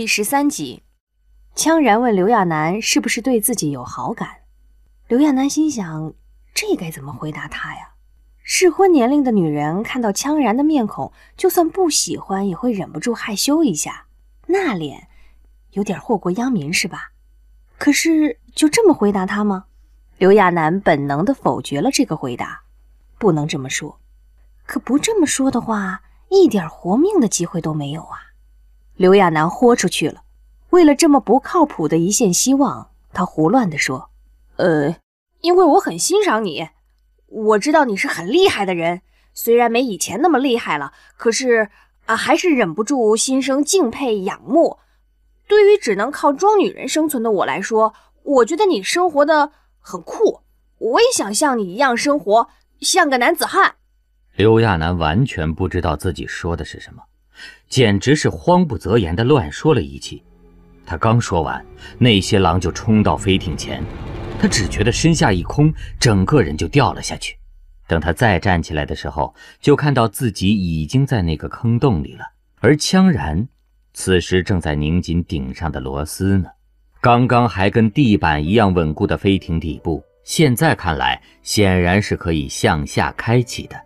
第十三集，羌然问刘亚楠是不是对自己有好感。刘亚楠心想，这该怎么回答他呀？适婚年龄的女人看到羌然的面孔，就算不喜欢，也会忍不住害羞一下。那脸，有点祸国殃民是吧？可是就这么回答他吗？刘亚楠本能地否决了这个回答，不能这么说。可不这么说的话，一点活命的机会都没有啊！刘亚楠豁出去了，为了这么不靠谱的一线希望，他胡乱地说：“呃，因为我很欣赏你，我知道你是很厉害的人，虽然没以前那么厉害了，可是啊，还是忍不住心生敬佩仰慕。对于只能靠装女人生存的我来说，我觉得你生活的很酷，我也想像你一样生活，像个男子汉。”刘亚楠完全不知道自己说的是什么。简直是慌不择言的乱说了一气。他刚说完，那些狼就冲到飞艇前，他只觉得身下一空，整个人就掉了下去。等他再站起来的时候，就看到自己已经在那个坑洞里了，而羌然此时正在拧紧顶上的螺丝呢。刚刚还跟地板一样稳固的飞艇底部，现在看来显然是可以向下开启的，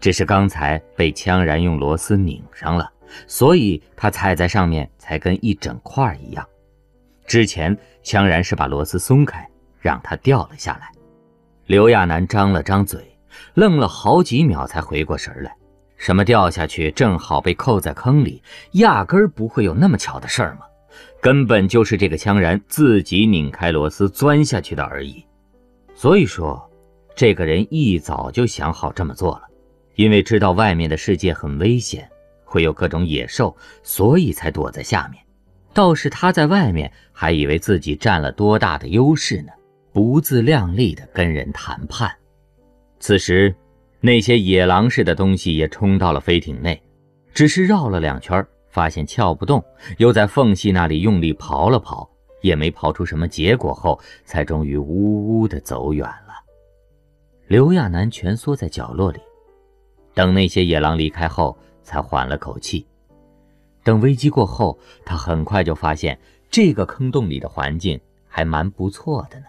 只是刚才被羌然用螺丝拧上了。所以他踩在上面才跟一整块一样。之前羌然是把螺丝松开，让它掉了下来。刘亚楠张了张嘴，愣了好几秒才回过神来。什么掉下去正好被扣在坑里，压根儿不会有那么巧的事儿吗？根本就是这个羌然自己拧开螺丝钻下去的而已。所以说，这个人一早就想好这么做了，因为知道外面的世界很危险。会有各种野兽，所以才躲在下面。倒是他在外面，还以为自己占了多大的优势呢，不自量力地跟人谈判。此时，那些野狼似的东西也冲到了飞艇内，只是绕了两圈，发现撬不动，又在缝隙那里用力刨了刨，也没刨出什么结果后，才终于呜呜地走远了。刘亚楠蜷缩在角落里，等那些野狼离开后。才缓了口气。等危机过后，他很快就发现这个坑洞里的环境还蛮不错的呢。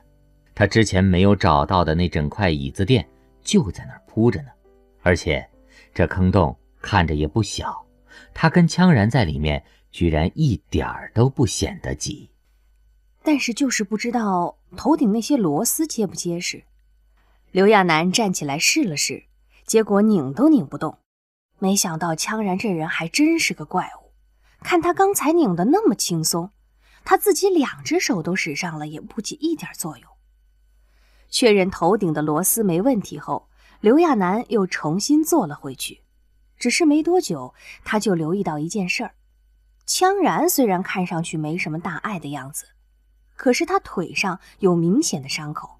他之前没有找到的那整块椅子垫就在那儿铺着呢，而且这坑洞看着也不小。他跟羌然在里面，居然一点儿都不显得挤。但是就是不知道头顶那些螺丝结不结实。刘亚楠站起来试了试，结果拧都拧不动。没想到羌然这人还真是个怪物，看他刚才拧的那么轻松，他自己两只手都使上了，也不起一点作用。确认头顶的螺丝没问题后，刘亚楠又重新坐了回去。只是没多久，他就留意到一件事儿：羌然虽然看上去没什么大碍的样子，可是他腿上有明显的伤口，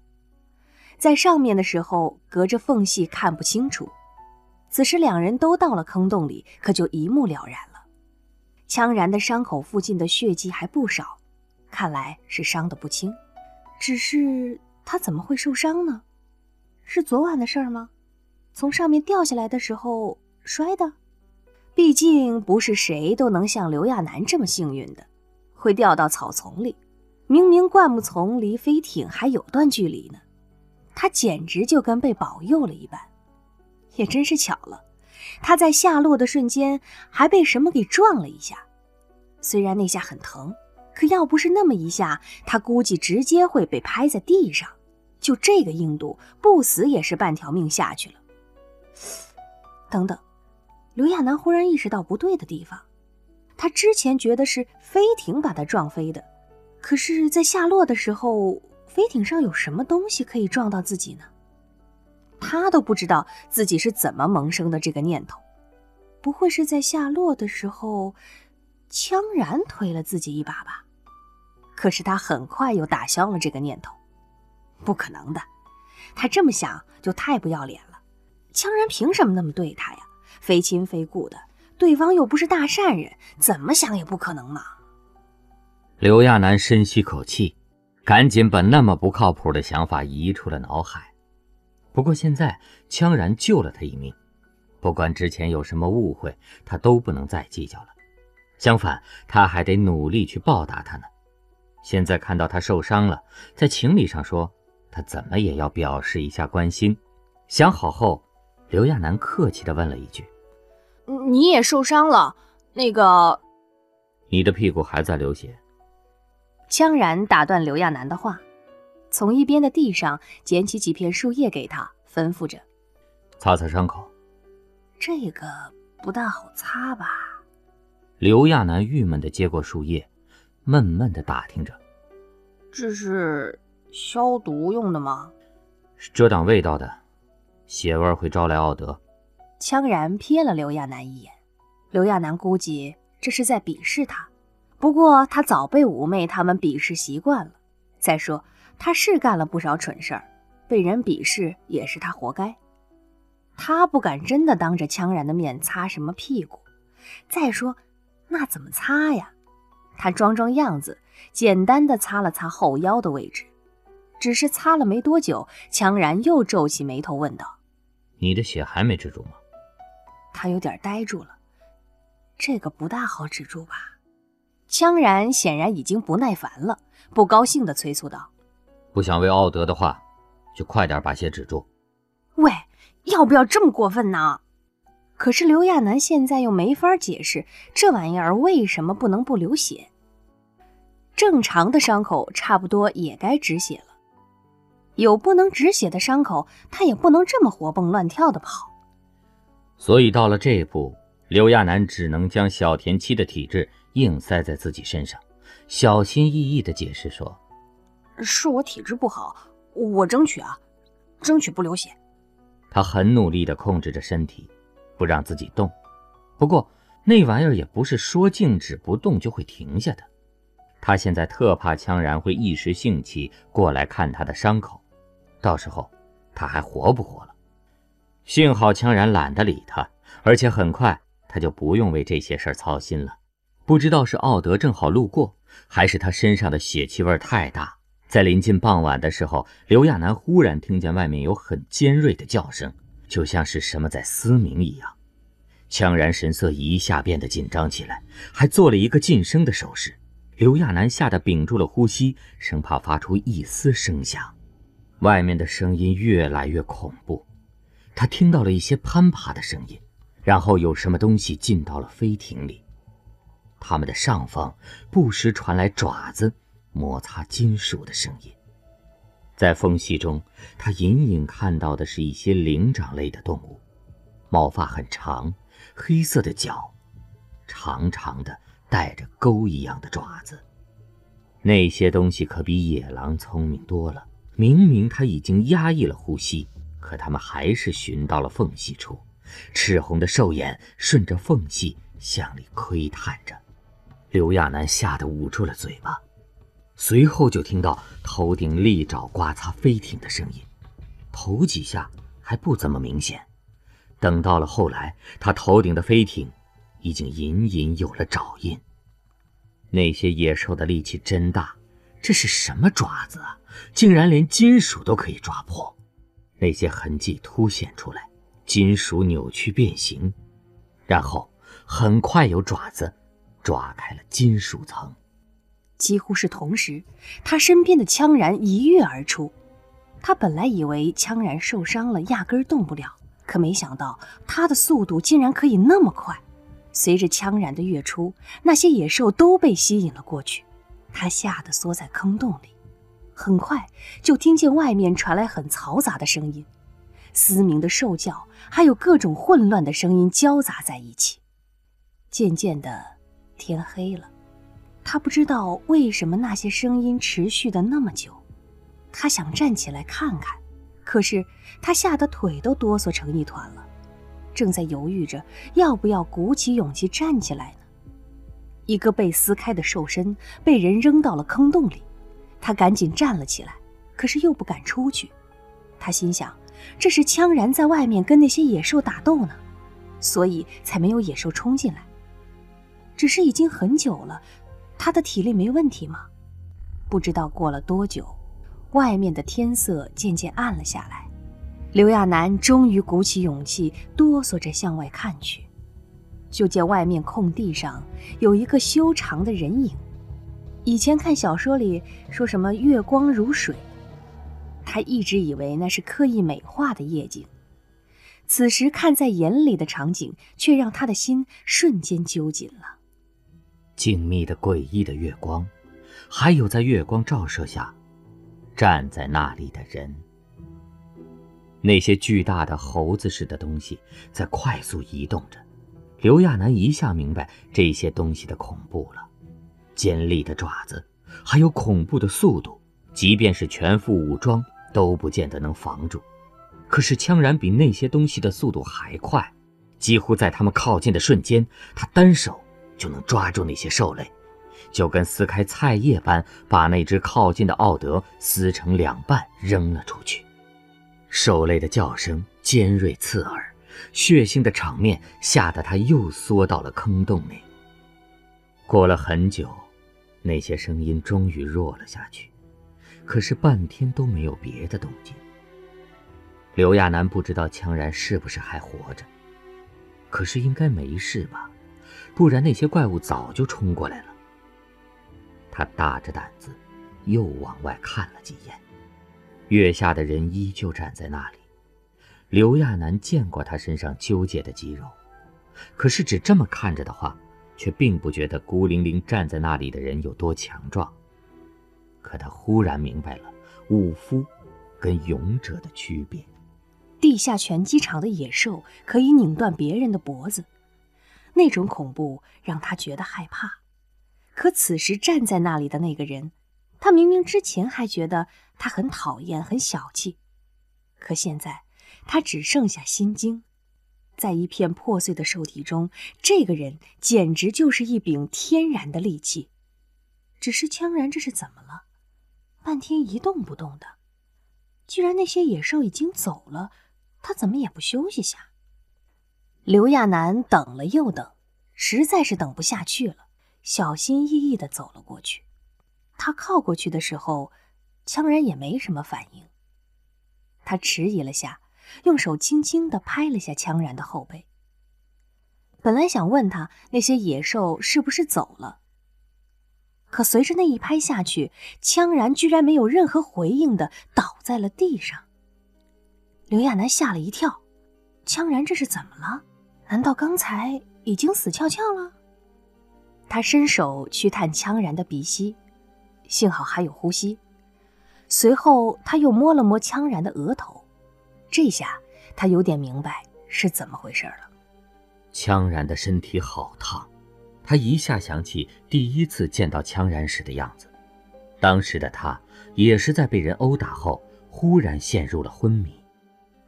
在上面的时候隔着缝隙看不清楚。此时两人都到了坑洞里，可就一目了然了。羌然的伤口附近的血迹还不少，看来是伤得不轻。只是他怎么会受伤呢？是昨晚的事儿吗？从上面掉下来的时候摔的？毕竟不是谁都能像刘亚楠这么幸运的，会掉到草丛里。明明灌木丛离飞艇还有段距离呢，他简直就跟被保佑了一般。也真是巧了，他在下落的瞬间还被什么给撞了一下。虽然那下很疼，可要不是那么一下，他估计直接会被拍在地上。就这个硬度，不死也是半条命下去了。等等，刘亚楠忽然意识到不对的地方。他之前觉得是飞艇把他撞飞的，可是，在下落的时候，飞艇上有什么东西可以撞到自己呢？他都不知道自己是怎么萌生的这个念头，不会是在下落的时候，羌然推了自己一把吧？可是他很快又打消了这个念头，不可能的，他这么想就太不要脸了。羌然凭什么那么对他呀？非亲非故的，对方又不是大善人，怎么想也不可能嘛。刘亚楠深吸口气，赶紧把那么不靠谱的想法移出了脑海。不过现在，羌然救了他一命，不管之前有什么误会，他都不能再计较了。相反，他还得努力去报答他呢。现在看到他受伤了，在情理上说，他怎么也要表示一下关心。想好后，刘亚楠客气地问了一句：“你也受伤了？那个，你的屁股还在流血。”羌然打断刘亚楠的话，从一边的地上捡起几片树叶给他，吩咐着：“擦擦伤口。”这个不大好擦吧？刘亚楠郁闷地接过树叶，闷闷地打听着：“这是消毒用的吗？”“是遮挡味道的，血味会招来奥德。”羌然瞥了刘亚楠一眼，刘亚楠估计这是在鄙视他。不过他早被五妹他们鄙视习惯了。再说他是干了不少蠢事儿，被人鄙视也是他活该。他不敢真的当着羌然的面擦什么屁股。再说，那怎么擦呀？他装装样子，简单的擦了擦后腰的位置。只是擦了没多久，羌然又皱起眉头问道：“你的血还没止住吗？”他有点呆住了。这个不大好止住吧？羌然显然已经不耐烦了，不高兴的催促道：“不想为奥德的话，就快点把血止住。”喂，要不要这么过分呢？可是刘亚楠现在又没法解释这玩意儿为什么不能不流血。正常的伤口差不多也该止血了，有不能止血的伤口，他也不能这么活蹦乱跳的跑。所以到了这一步，刘亚楠只能将小田七的体质。硬塞在自己身上，小心翼翼地解释说：“是我体质不好，我争取啊，争取不流血。”他很努力地控制着身体，不让自己动。不过那玩意儿也不是说静止不动就会停下的。他现在特怕羌然会一时兴起过来看他的伤口，到时候他还活不活了？幸好羌然懒得理他，而且很快他就不用为这些事儿操心了。不知道是奥德正好路过，还是他身上的血气味太大。在临近傍晚的时候，刘亚楠忽然听见外面有很尖锐的叫声，就像是什么在嘶鸣一样。羌然神色一下变得紧张起来，还做了一个噤声的手势。刘亚楠吓得屏住了呼吸，生怕发出一丝声响。外面的声音越来越恐怖，他听到了一些攀爬的声音，然后有什么东西进到了飞艇里。他们的上方不时传来爪子摩擦金属的声音，在缝隙中，他隐隐看到的是一些灵长类的动物，毛发很长，黑色的脚，长长的带着钩一样的爪子。那些东西可比野狼聪明多了。明明他已经压抑了呼吸，可他们还是寻到了缝隙处，赤红的兽眼顺着缝隙向里窥探着。刘亚楠吓得捂住了嘴巴，随后就听到头顶利爪刮擦飞艇的声音。头几下还不怎么明显，等到了后来，他头顶的飞艇已经隐隐有了爪印。那些野兽的力气真大，这是什么爪子啊？竟然连金属都可以抓破！那些痕迹凸显出来，金属扭曲变形，然后很快有爪子。抓开了金属层，几乎是同时，他身边的羌然一跃而出。他本来以为羌然受伤了，压根动不了，可没想到他的速度竟然可以那么快。随着羌然的跃出，那些野兽都被吸引了过去。他吓得缩在坑洞里，很快就听见外面传来很嘈杂的声音，嘶鸣的兽叫，还有各种混乱的声音交杂在一起。渐渐的。天黑了，他不知道为什么那些声音持续的那么久。他想站起来看看，可是他吓得腿都哆嗦成一团了，正在犹豫着要不要鼓起勇气站起来呢。一个被撕开的兽身被人扔到了坑洞里，他赶紧站了起来，可是又不敢出去。他心想，这是羌然在外面跟那些野兽打斗呢，所以才没有野兽冲进来。只是已经很久了，他的体力没问题吗？不知道过了多久，外面的天色渐渐暗了下来。刘亚楠终于鼓起勇气，哆嗦着向外看去，就见外面空地上有一个修长的人影。以前看小说里说什么月光如水，他一直以为那是刻意美化的夜景。此时看在眼里的场景，却让他的心瞬间揪紧了。静谧的诡异的月光，还有在月光照射下站在那里的人。那些巨大的猴子似的东西在快速移动着。刘亚楠一下明白这些东西的恐怖了。尖利的爪子，还有恐怖的速度，即便是全副武装都不见得能防住。可是枪然比那些东西的速度还快，几乎在他们靠近的瞬间，他单手就能抓住那些兽类，就跟撕开菜叶般，把那只靠近的奥德撕成两半扔了出去。兽类的叫声尖锐刺耳，血腥的场面吓得他又缩到了坑洞内。过了很久。那些声音终于弱了下去，可是半天都没有别的动静。刘亚楠不知道羌然是不是还活着，可是应该没事吧，不然那些怪物早就冲过来了。他大着胆子，又往外看了几眼，月下的人依旧站在那里。刘亚楠见过他身上纠结的肌肉，可是只这么看着的话。却并不觉得孤零零站在那里的人有多强壮。可他忽然明白了武夫跟勇者的区别。地下拳击场的野兽可以拧断别人的脖子，那种恐怖让他觉得害怕。可此时站在那里的那个人，他明明之前还觉得他很讨厌、很小气，可现在他只剩下心惊。在一片破碎的兽体中，这个人简直就是一柄天然的利器。只是羌然这是怎么了？半天一动不动的。既然那些野兽已经走了，他怎么也不休息下？刘亚楠等了又等，实在是等不下去了，小心翼翼地走了过去。他靠过去的时候，羌然也没什么反应。他迟疑了下。用手轻轻地拍了下羌然的后背。本来想问他那些野兽是不是走了，可随着那一拍下去，羌然居然没有任何回应的倒在了地上。刘亚楠吓了一跳，羌然这是怎么了？难道刚才已经死翘翘了？他伸手去探羌然的鼻息，幸好还有呼吸。随后他又摸了摸羌然的额头。这下他有点明白是怎么回事了。羌然的身体好烫，他一下想起第一次见到羌然时的样子，当时的他也是在被人殴打后忽然陷入了昏迷。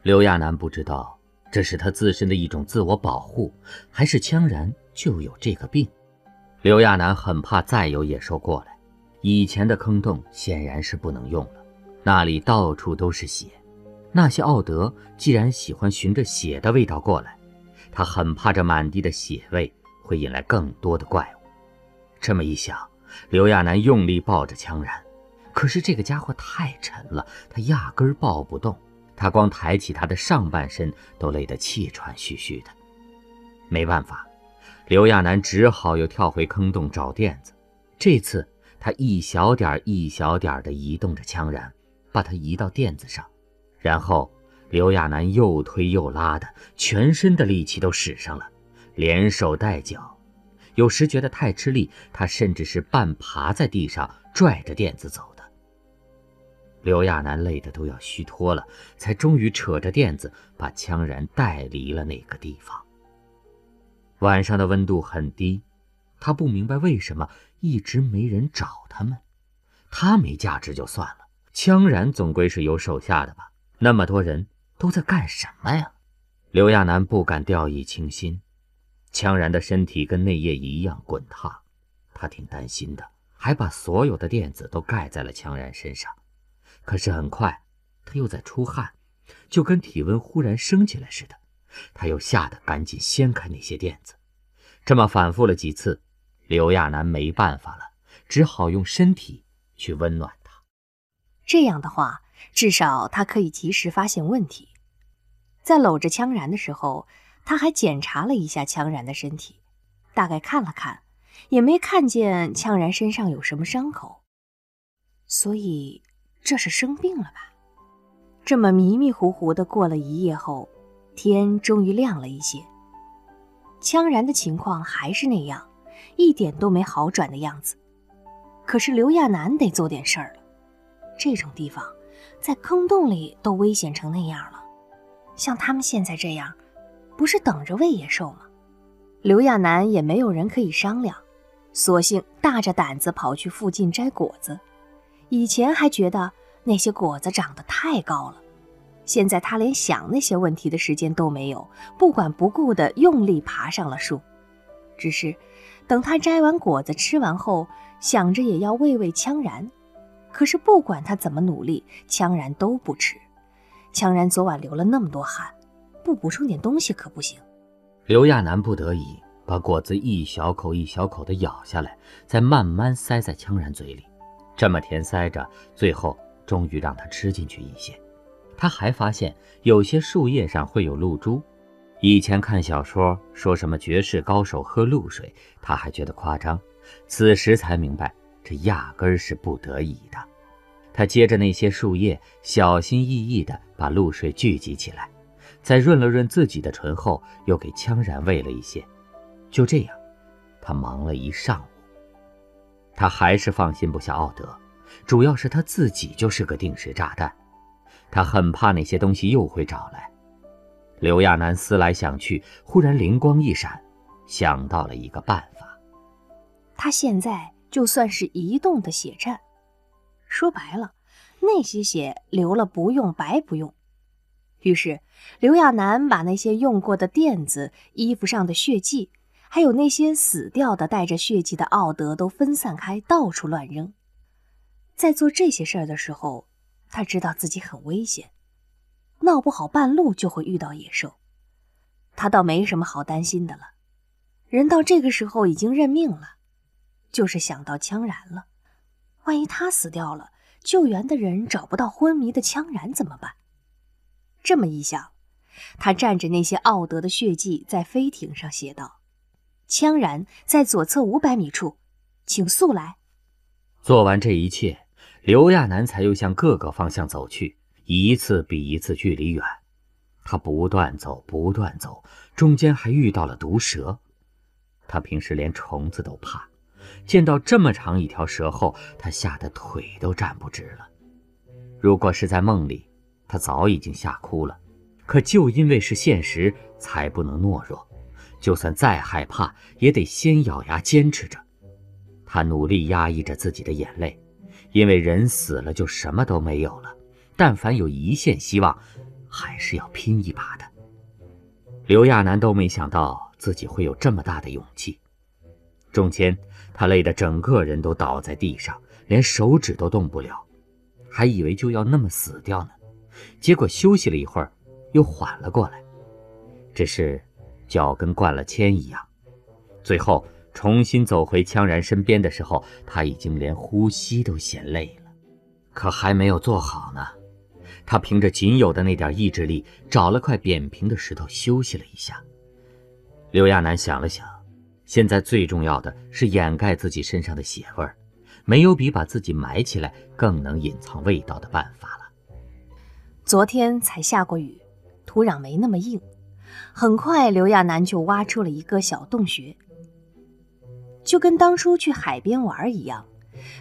刘亚楠不知道这是他自身的一种自我保护，还是羌然就有这个病。刘亚楠很怕再有野兽过来，以前的坑洞显然是不能用了，那里到处都是血。那些奥德既然喜欢循着血的味道过来，他很怕这满地的血味会引来更多的怪物。这么一想，刘亚楠用力抱着羌然，可是这个家伙太沉了，他压根儿抱不动。他光抬起他的上半身都累得气喘吁吁的。没办法，刘亚楠只好又跳回坑洞找垫子。这次他一小点一小点地移动着枪然，把他移到垫子上。然后，刘亚楠又推又拉的，全身的力气都使上了，连手带脚。有时觉得太吃力，他甚至是半爬在地上拽着垫子走。刘亚楠累得都要虚脱了，才终于扯着垫子把羌然带离了那个地方。晚上的温度很低，他不明白为什么一直没人找他们。他没价值就算了，羌然总归是有手下的吧。那么多人都在干什么呀？刘亚楠不敢掉以轻心，羌然的身体跟内液一样滚烫，他挺担心的，还把所有的垫子都盖在了羌然身上。可是很快，他又在出汗，就跟体温忽然升起来似的，他又吓得赶紧掀开那些垫子。这么反复了几次，刘亚楠没办法了，只好用身体去温暖他。这样的话。至少他可以及时发现问题。在搂着羌然的时候，他还检查了一下羌然的身体，大概看了看，也没看见羌然身上有什么伤口，所以这是生病了吧？这么迷迷糊糊的过了一夜后，天终于亮了一些。羌然的情况还是那样，一点都没好转的样子。可是刘亚楠得做点事儿了。这种地方，在坑洞里都危险成那样了，像他们现在这样，不是等着喂野兽吗？刘亚楠也没有人可以商量，索性大着胆子跑去附近摘果子。以前还觉得那些果子长得太高了，现在他连想那些问题的时间都没有，不管不顾地用力爬上了树。只是，等他摘完果子吃完后，想着也要喂喂羌然。可是不管他怎么努力，羌然都不吃。羌然昨晚流了那么多汗，不补充点东西可不行。刘亚楠不得已把果子一小口一小口的咬下来，再慢慢塞在羌然嘴里。这么填塞着，最后终于让他吃进去一些。他还发现有些树叶上会有露珠。以前看小说说什么绝世高手喝露水，他还觉得夸张，此时才明白。这压根是不得已的。他接着那些树叶，小心翼翼地把露水聚集起来，再润了润自己的唇后，又给羌然喂了一些。就这样，他忙了一上午。他还是放心不下奥德，主要是他自己就是个定时炸弹，他很怕那些东西又会找来。刘亚楠思来想去，忽然灵光一闪，想到了一个办法。他现在。就算是移动的血站，说白了，那些血流了不用白不用。于是刘亚楠把那些用过的垫子、衣服上的血迹，还有那些死掉的带着血迹的奥德都分散开，到处乱扔。在做这些事儿的时候，他知道自己很危险，闹不好半路就会遇到野兽。他倒没什么好担心的了，人到这个时候已经认命了。就是想到羌然了，万一他死掉了，救援的人找不到昏迷的羌然怎么办？这么一想，他蘸着那些奥德的血迹，在飞艇上写道：“羌然在左侧五百米处，请速来。”做完这一切，刘亚楠才又向各个方向走去，一次比一次距离远。他不断走，不断走，中间还遇到了毒蛇。他平时连虫子都怕。见到这么长一条蛇后，他吓得腿都站不直了。如果是在梦里，他早已经吓哭了。可就因为是现实，才不能懦弱。就算再害怕，也得先咬牙坚持着。他努力压抑着自己的眼泪，因为人死了就什么都没有了。但凡有一线希望，还是要拼一把的。刘亚楠都没想到自己会有这么大的勇气。中间。他累得整个人都倒在地上，连手指都动不了，还以为就要那么死掉呢。结果休息了一会儿，又缓了过来，只是脚跟灌了铅一样。最后重新走回羌然身边的时候，他已经连呼吸都嫌累了，可还没有做好呢。他凭着仅有的那点意志力，找了块扁平的石头休息了一下。刘亚楠想了想。现在最重要的是掩盖自己身上的血味儿，没有比把自己埋起来更能隐藏味道的办法了。昨天才下过雨，土壤没那么硬，很快刘亚楠就挖出了一个小洞穴，就跟当初去海边玩一样，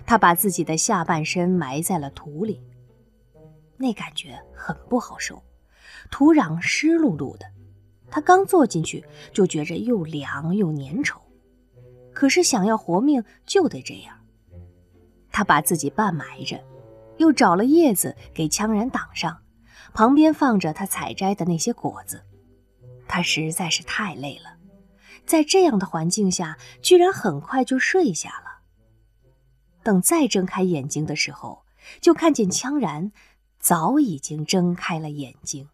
他把自己的下半身埋在了土里，那感觉很不好受，土壤湿漉漉的。他刚坐进去，就觉着又凉又粘稠，可是想要活命就得这样。他把自己半埋着，又找了叶子给羌然挡上，旁边放着他采摘的那些果子。他实在是太累了，在这样的环境下，居然很快就睡下了。等再睁开眼睛的时候，就看见羌然早已经睁开了眼睛。